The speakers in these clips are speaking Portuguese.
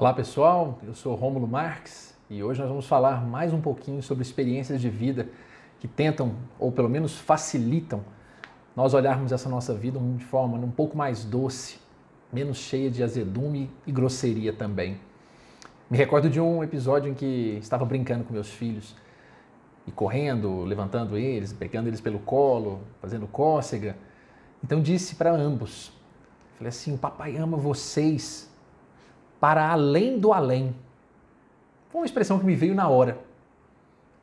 Olá pessoal, eu sou Rômulo Marques e hoje nós vamos falar mais um pouquinho sobre experiências de vida que tentam, ou pelo menos facilitam, nós olharmos essa nossa vida de forma um pouco mais doce, menos cheia de azedume e grosseria também. Me recordo de um episódio em que estava brincando com meus filhos e correndo, levantando eles, pegando eles pelo colo, fazendo cócega. Então disse para ambos, falei assim, o papai ama vocês para além do além. Foi uma expressão que me veio na hora.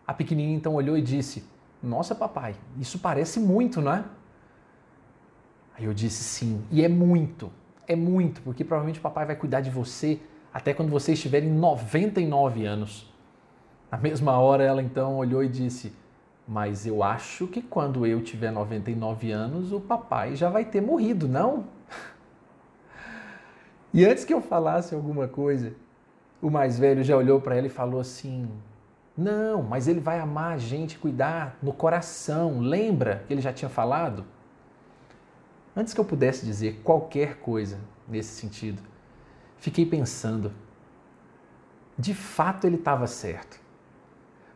A pequenininha então olhou e disse: Nossa, papai, isso parece muito, não é? Aí eu disse: Sim, e é muito, é muito, porque provavelmente o papai vai cuidar de você até quando você estiver em 99 anos. Na mesma hora, ela então olhou e disse: Mas eu acho que quando eu tiver 99 anos, o papai já vai ter morrido, não? E antes que eu falasse alguma coisa, o mais velho já olhou para ela e falou assim: Não, mas ele vai amar a gente, cuidar no coração. Lembra que ele já tinha falado? Antes que eu pudesse dizer qualquer coisa nesse sentido, fiquei pensando. De fato, ele estava certo.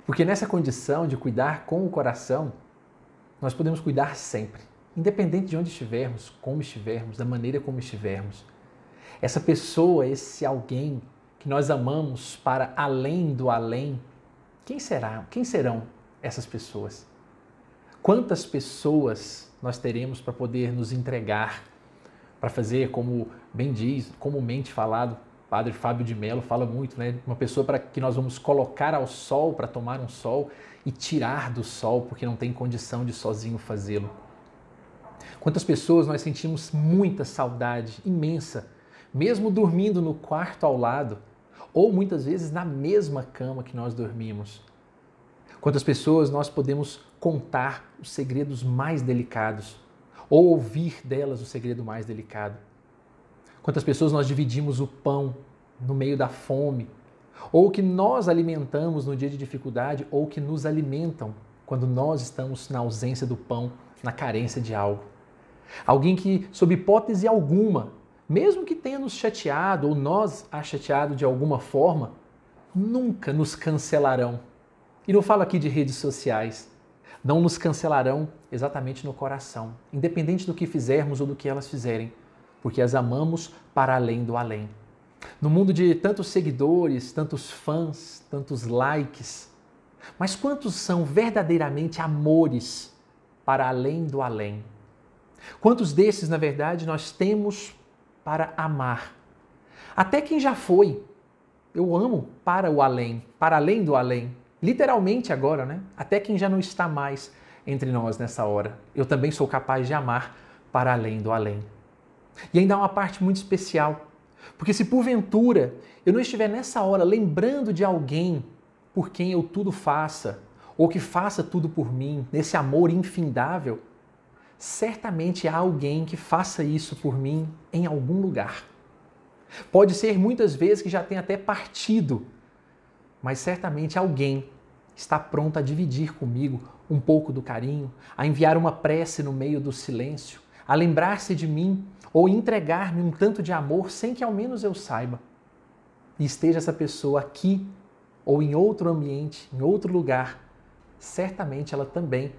Porque nessa condição de cuidar com o coração, nós podemos cuidar sempre, independente de onde estivermos, como estivermos, da maneira como estivermos essa pessoa, esse alguém que nós amamos para além do além, quem será? Quem serão essas pessoas? Quantas pessoas nós teremos para poder nos entregar, para fazer como bem diz, comumente falado, Padre Fábio de Mello fala muito, né? Uma pessoa para que nós vamos colocar ao sol para tomar um sol e tirar do sol porque não tem condição de sozinho fazê-lo. Quantas pessoas nós sentimos muita saudade imensa mesmo dormindo no quarto ao lado, ou muitas vezes na mesma cama que nós dormimos. Quantas pessoas nós podemos contar os segredos mais delicados, ou ouvir delas o segredo mais delicado? Quantas pessoas nós dividimos o pão no meio da fome, ou que nós alimentamos no dia de dificuldade, ou que nos alimentam quando nós estamos na ausência do pão, na carência de algo? Alguém que, sob hipótese alguma, mesmo que tenha nos chateado ou nós a chateado de alguma forma, nunca nos cancelarão. E não falo aqui de redes sociais. Não nos cancelarão exatamente no coração, independente do que fizermos ou do que elas fizerem, porque as amamos para além do além. No mundo de tantos seguidores, tantos fãs, tantos likes, mas quantos são verdadeiramente amores para além do além? Quantos desses, na verdade, nós temos para amar. Até quem já foi. Eu amo para o além, para além do além. Literalmente agora, né? Até quem já não está mais entre nós nessa hora. Eu também sou capaz de amar para além do além. E ainda há uma parte muito especial. Porque se porventura eu não estiver nessa hora lembrando de alguém por quem eu tudo faça, ou que faça tudo por mim, nesse amor infindável, certamente há alguém que faça isso por mim em algum lugar. Pode ser muitas vezes que já tenha até partido, mas certamente alguém está pronto a dividir comigo um pouco do carinho, a enviar uma prece no meio do silêncio, a lembrar-se de mim ou entregar-me um tanto de amor sem que ao menos eu saiba. E esteja essa pessoa aqui ou em outro ambiente, em outro lugar, certamente ela também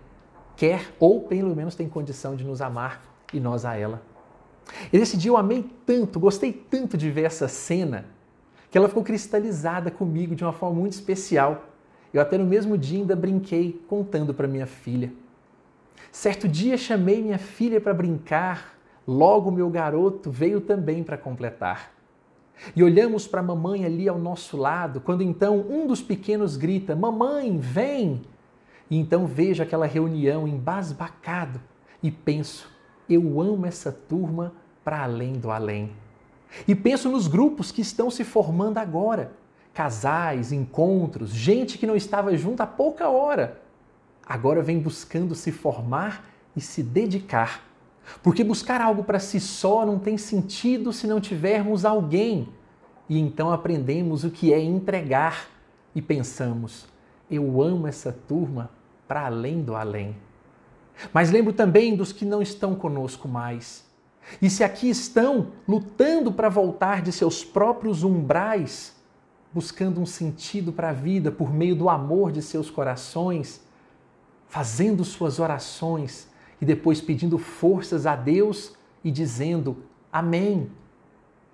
quer ou pelo menos tem condição de nos amar e nós a ela. E nesse dia eu amei tanto, gostei tanto de ver essa cena, que ela ficou cristalizada comigo de uma forma muito especial. Eu até no mesmo dia ainda brinquei contando para minha filha. Certo dia chamei minha filha para brincar, logo meu garoto veio também para completar. E olhamos para a mamãe ali ao nosso lado, quando então um dos pequenos grita: Mamãe, vem! E então vejo aquela reunião embasbacado e penso, eu amo essa turma para além do além. E penso nos grupos que estão se formando agora. Casais, encontros, gente que não estava junto há pouca hora. Agora vem buscando se formar e se dedicar. Porque buscar algo para si só não tem sentido se não tivermos alguém. E então aprendemos o que é entregar e pensamos: eu amo essa turma para além do além. Mas lembro também dos que não estão conosco mais. E se aqui estão lutando para voltar de seus próprios umbrais, buscando um sentido para a vida por meio do amor de seus corações, fazendo suas orações e depois pedindo forças a Deus e dizendo Amém.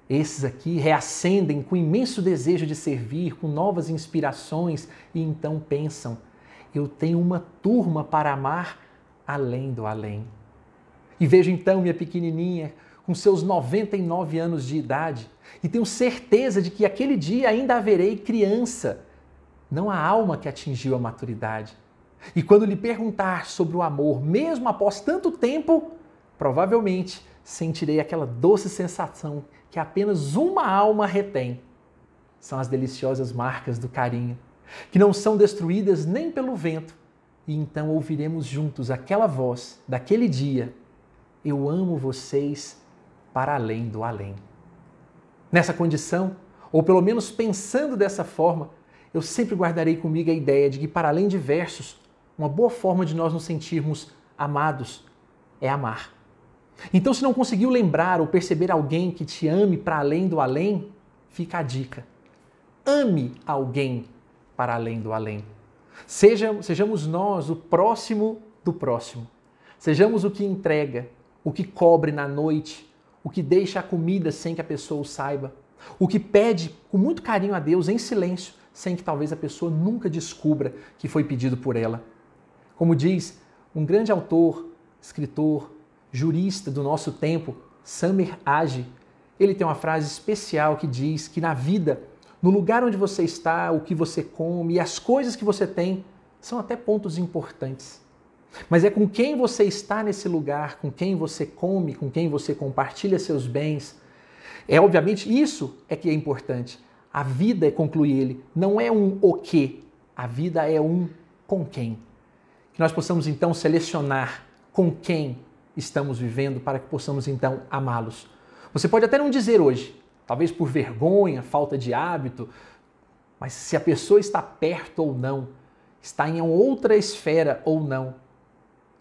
Esses aqui reacendem com imenso desejo de servir, com novas inspirações e então pensam: eu tenho uma turma para amar além do além. E vejo então minha pequenininha com seus 99 anos de idade e tenho certeza de que aquele dia ainda haverei criança, não a alma que atingiu a maturidade. E quando lhe perguntar sobre o amor, mesmo após tanto tempo, provavelmente sentirei aquela doce sensação que apenas uma alma retém. São as deliciosas marcas do carinho, que não são destruídas nem pelo vento. E então ouviremos juntos aquela voz daquele dia: Eu amo vocês para além do além. Nessa condição, ou pelo menos pensando dessa forma, eu sempre guardarei comigo a ideia de que, para além de versos, uma boa forma de nós nos sentirmos amados é amar. Então, se não conseguiu lembrar ou perceber alguém que te ame para além do além, fica a dica. Ame alguém para além do além. Seja, sejamos nós o próximo do próximo. Sejamos o que entrega, o que cobre na noite, o que deixa a comida sem que a pessoa o saiba, o que pede com muito carinho a Deus em silêncio, sem que talvez a pessoa nunca descubra que foi pedido por ela. Como diz um grande autor, escritor, jurista do nosso tempo, Samer Age, ele tem uma frase especial que diz que na vida, no lugar onde você está, o que você come e as coisas que você tem são até pontos importantes. Mas é com quem você está nesse lugar, com quem você come, com quem você compartilha seus bens. É obviamente isso é que é importante. A vida é concluir ele, não é um o que, a vida é um com quem. Que nós possamos então selecionar com quem estamos vivendo para que possamos então amá-los. Você pode até não dizer hoje, talvez por vergonha, falta de hábito, mas se a pessoa está perto ou não, está em outra esfera ou não,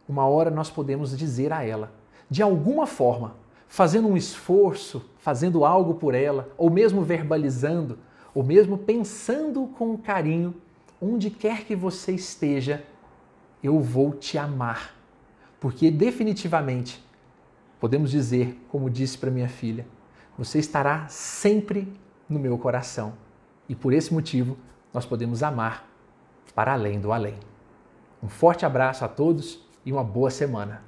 uma hora nós podemos dizer a ela, de alguma forma, fazendo um esforço, fazendo algo por ela, ou mesmo verbalizando, ou mesmo pensando com carinho, onde quer que você esteja, eu vou te amar. Porque definitivamente podemos dizer, como disse para minha filha, você estará sempre no meu coração. E por esse motivo, nós podemos amar para além do além. Um forte abraço a todos e uma boa semana.